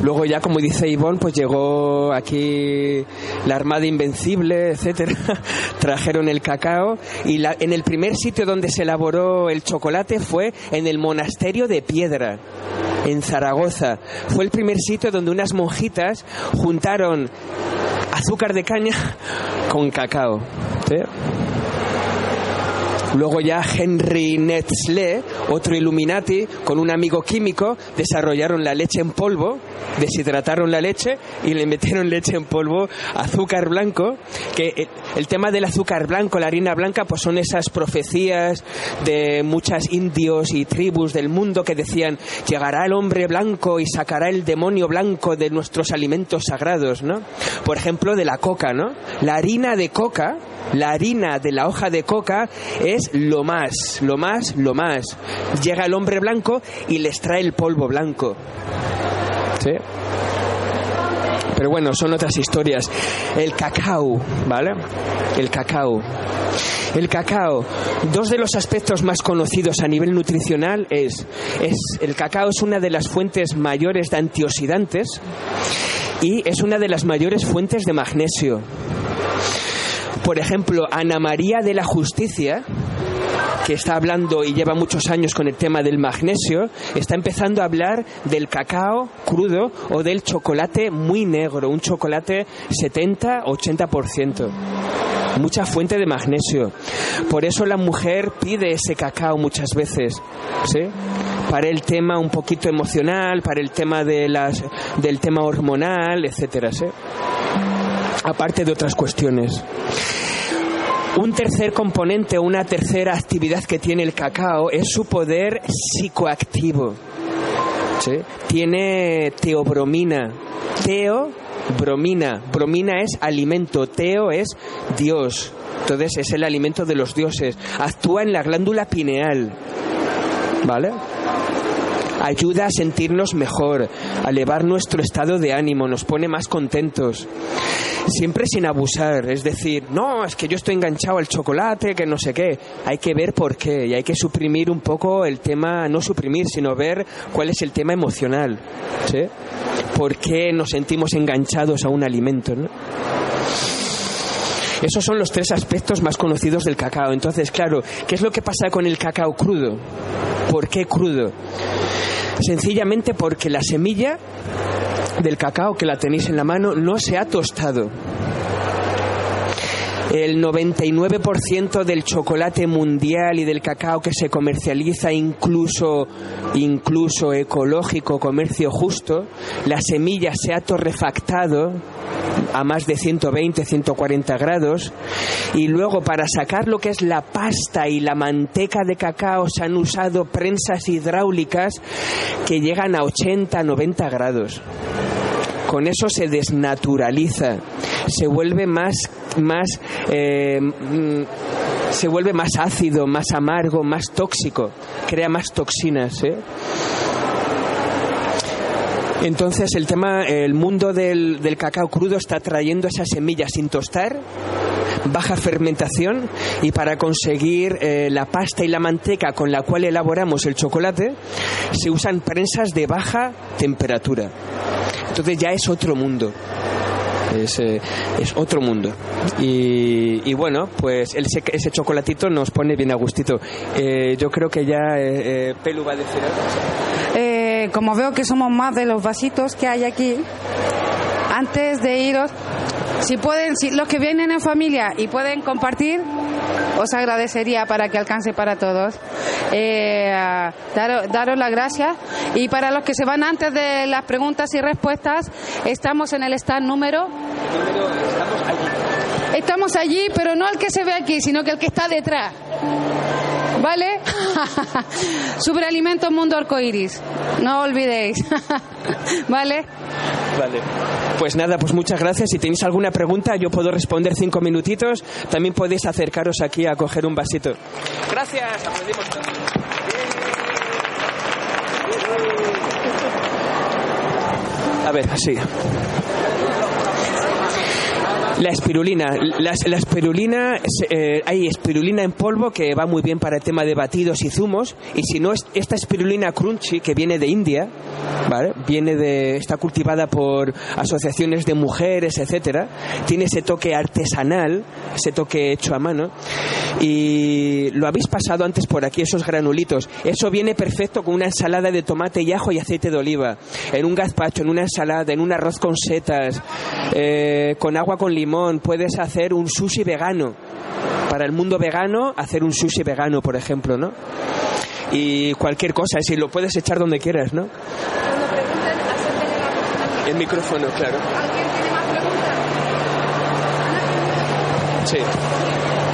Speaker 2: Luego ya, como dice Ivonne, pues llegó aquí la Armada Invencible, etcétera. *laughs* Trajeron el cacao y en el primer sitio donde se elaboró el chocolate fue en el monasterio de Piedra, en Zaragoza. Fue el primer sitio donde unas monjitas juntaron azúcar de caña *laughs* con cacao. ¿sí? Luego ya Henry Netzle, otro Illuminati, con un amigo químico, desarrollaron la leche en polvo, deshidrataron la leche y le metieron leche en polvo, azúcar blanco, que el, el tema del azúcar blanco, la harina blanca, pues son esas profecías de muchas indios y tribus del mundo que decían, llegará el hombre blanco y sacará el demonio blanco de nuestros alimentos sagrados, ¿no? Por ejemplo, de la coca, ¿no? La harina de coca, la harina de la hoja de coca es lo más, lo más, lo más. Llega el hombre blanco y les trae el polvo blanco. ¿Sí? Pero bueno, son otras historias. El cacao, ¿vale? El cacao. El cacao, dos de los aspectos más conocidos a nivel nutricional es, es el cacao es una de las fuentes mayores de antioxidantes y es una de las mayores fuentes de magnesio. Por ejemplo, Ana María de la Justicia, que está hablando y lleva muchos años con el tema del magnesio, está empezando a hablar del cacao crudo o del chocolate muy negro, un chocolate 70-80% mucha fuente de magnesio. Por eso la mujer pide ese cacao muchas veces, ¿sí? Para el tema un poquito emocional, para el tema de las, del tema hormonal, etcétera, ¿sí? Aparte de otras cuestiones. Un tercer componente, una tercera actividad que tiene el cacao es su poder psicoactivo. Tiene teobromina. Teo bromina. Bromina es alimento, teo es Dios. Entonces es el alimento de los dioses. Actúa en la glándula pineal. ¿Vale? Ayuda a sentirnos mejor, a elevar nuestro estado de ánimo, nos pone más contentos. Siempre sin abusar, es decir, no, es que yo estoy enganchado al chocolate, que no sé qué. Hay que ver por qué y hay que suprimir un poco el tema, no suprimir, sino ver cuál es el tema emocional. ¿sí? ¿Por qué nos sentimos enganchados a un alimento? ¿no? Esos son los tres aspectos más conocidos del cacao. Entonces, claro, ¿qué es lo que pasa con el cacao crudo? ¿Por qué crudo? Sencillamente porque la semilla del cacao que la tenéis en la mano no se ha tostado. El 99% del chocolate mundial y del cacao que se comercializa, incluso, incluso ecológico, comercio justo, la semilla se ha torrefactado a más de 120, 140 grados y luego para sacar lo que es la pasta y la manteca de cacao se han usado prensas hidráulicas que llegan a 80, 90 grados. Con eso se desnaturaliza, se vuelve más, más eh, mm, se vuelve más ácido, más amargo, más tóxico, crea más toxinas. ¿eh? Entonces el tema, el mundo del, del, cacao crudo está trayendo esas semillas sin tostar, baja fermentación y para conseguir eh, la pasta y la manteca con la cual elaboramos el chocolate se usan prensas de baja temperatura. Entonces ya es otro mundo. Es, eh, es, otro mundo. Y, bueno, pues ese, ese, chocolatito nos pone bien a gustito. Eh, yo creo que ya eh, Pelu va a decir
Speaker 3: algo. como veo que somos más de los vasitos que hay aquí, antes de iros, si pueden, si los que vienen en familia y pueden compartir, os agradecería para que alcance para todos. Eh, daros, daros las gracias. Y para los que se van antes de las preguntas y respuestas, estamos en el stand número. Estamos allí, pero no el que se ve aquí, sino que el que está detrás. ¿Vale? *laughs* Superalimento Mundo Arcoiris. No olvidéis. *laughs* ¿Vale?
Speaker 2: Vale. Pues nada, pues muchas gracias. Si tenéis alguna pregunta, yo puedo responder cinco minutitos. También podéis acercaros aquí a coger un vasito. Gracias. Aplaudimos A ver, así. La espirulina. La, la espirulina, eh, hay espirulina en polvo que va muy bien para el tema de batidos y zumos. Y si no, esta espirulina crunchy que viene de India, ¿vale? Viene de, está cultivada por asociaciones de mujeres, etcétera. Tiene ese toque artesanal, ese toque hecho a mano. Y lo habéis pasado antes por aquí, esos granulitos. Eso viene perfecto con una ensalada de tomate y ajo y aceite de oliva. En un gazpacho, en una ensalada, en un arroz con setas, eh, con agua con limón puedes hacer un sushi vegano. Para el mundo vegano, hacer un sushi vegano, por ejemplo, ¿no? Y cualquier cosa, es decir, lo puedes echar donde quieras, ¿no? El micrófono, claro.
Speaker 3: ¿Alguien tiene más preguntas?
Speaker 2: Sí.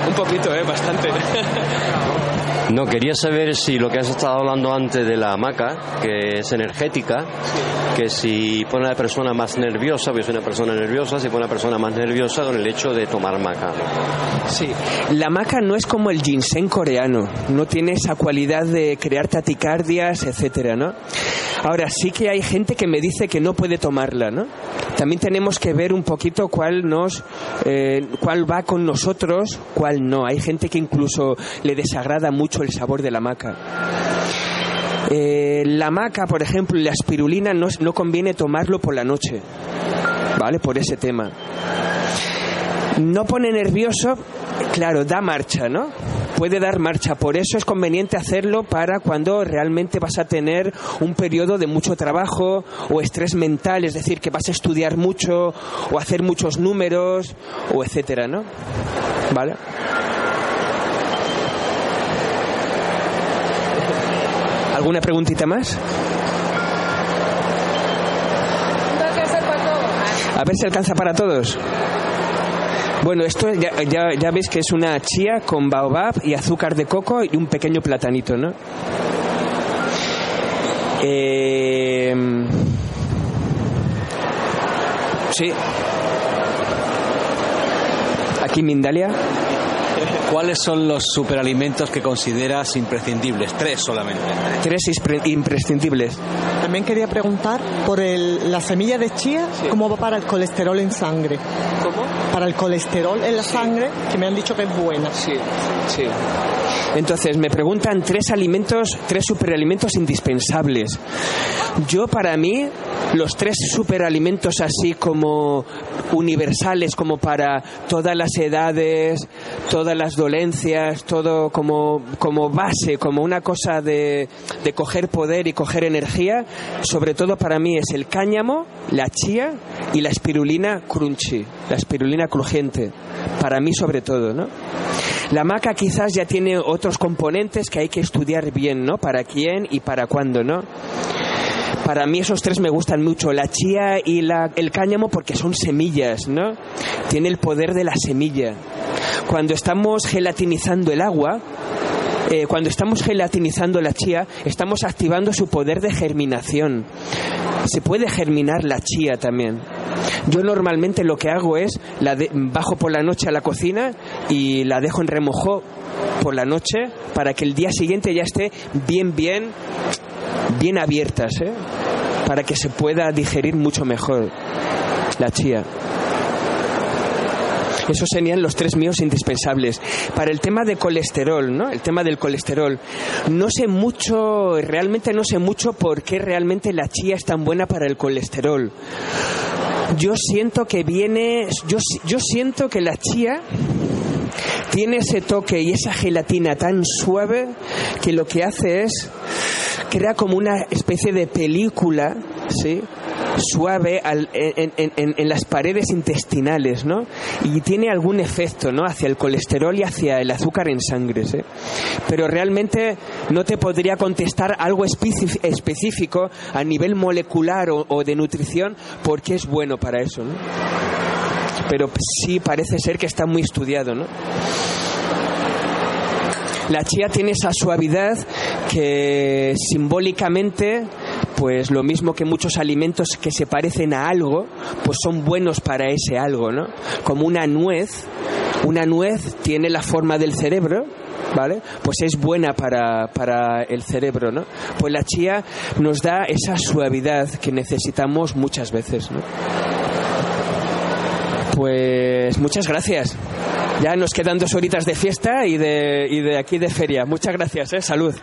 Speaker 2: Un poquito, ¿eh? Bastante.
Speaker 6: No, quería saber si lo que has estado hablando antes de la hamaca, que es energética, que si pone a la persona más nerviosa, porque es una persona nerviosa, si pone a la persona más nerviosa con el hecho de tomar maca.
Speaker 2: Sí, la maca no es como el ginseng coreano, no tiene esa cualidad de crear taticardias, etcétera, ¿no? Ahora sí que hay gente que me dice que no puede tomarla, ¿no? También tenemos que ver un poquito cuál nos, eh, cuál va con nosotros, cuál no. Hay gente que incluso le desagrada mucho el sabor de la maca. Eh, la maca, por ejemplo, la espirulina no, no conviene tomarlo por la noche, ¿vale? Por ese tema. No pone nervioso, claro, da marcha, ¿no? Puede dar marcha. Por eso es conveniente hacerlo para cuando realmente vas a tener un periodo de mucho trabajo o estrés mental, es decir, que vas a estudiar mucho o hacer muchos números o etcétera, ¿no? ¿Vale? ¿Alguna preguntita más? A ver si alcanza para todos. Bueno, esto ya, ya, ya veis que es una chía con baobab y azúcar de coco y un pequeño platanito, ¿no? Eh, sí. Aquí Mindalia.
Speaker 7: ¿Cuáles son los superalimentos que consideras imprescindibles? Tres solamente.
Speaker 2: Tres imprescindibles.
Speaker 8: También quería preguntar por el- la semilla de chía, ¿cómo va para el colesterol en sangre?
Speaker 2: ¿Cómo?
Speaker 8: Para el colesterol en la sangre, que me han dicho que es buena.
Speaker 2: Sí, sí. Entonces, me preguntan tres alimentos, tres superalimentos indispensables. Yo, para mí, los tres superalimentos así como universales, como para todas las edades, todas las dolencias, todo como, como base, como una cosa de, de coger poder y coger energía, sobre todo para mí es el cáñamo, la chía y la espirulina crunchy, la espirulina crujiente. Para mí sobre todo, ¿no? La maca quizás ya tiene otros componentes que hay que estudiar bien, ¿no? Para quién y para cuándo, ¿no? Para mí esos tres me gustan mucho, la chía y el cáñamo porque son semillas, ¿no? Tiene el poder de la semilla. Cuando estamos gelatinizando el agua, eh, cuando estamos gelatinizando la chía, estamos activando su poder de germinación. Se puede germinar la chía también. Yo normalmente lo que hago es la de- bajo por la noche a la cocina y la dejo en remojo por la noche para que el día siguiente ya esté bien, bien, bien abiertas, ¿eh? para que se pueda digerir mucho mejor la chía. Esos serían los tres míos indispensables. Para el tema de colesterol, ¿no? El tema del colesterol. No sé mucho, realmente no sé mucho por qué realmente la chía es tan buena para el colesterol. Yo siento que viene, yo, yo siento que la chía tiene ese toque y esa gelatina tan suave que lo que hace es crea como una especie de película, ¿sí? Suave en, las paredes intestinales, ¿no? Y tiene algún efecto, ¿no? Hacia el colesterol y hacia el azúcar en sangre, ¿sí? Pero realmente no te podría contestar algo específico a nivel molecular o, o de nutrición porque es bueno para eso, ¿no? Pero sí parece ser que está muy estudiado, ¿no? La chía tiene esa suavidad que simbólicamente, pues lo mismo que muchos alimentos que se parecen a algo, pues son buenos para ese algo, ¿no? Como una nuez, una nuez tiene la forma del cerebro, ¿vale? Pues es buena para, para el cerebro, ¿no? Pues la chía nos da esa suavidad que necesitamos muchas veces, ¿no? Pues muchas gracias. Ya nos quedan dos horitas de fiesta y de, y de aquí de feria. Muchas gracias, ¿eh? Salud.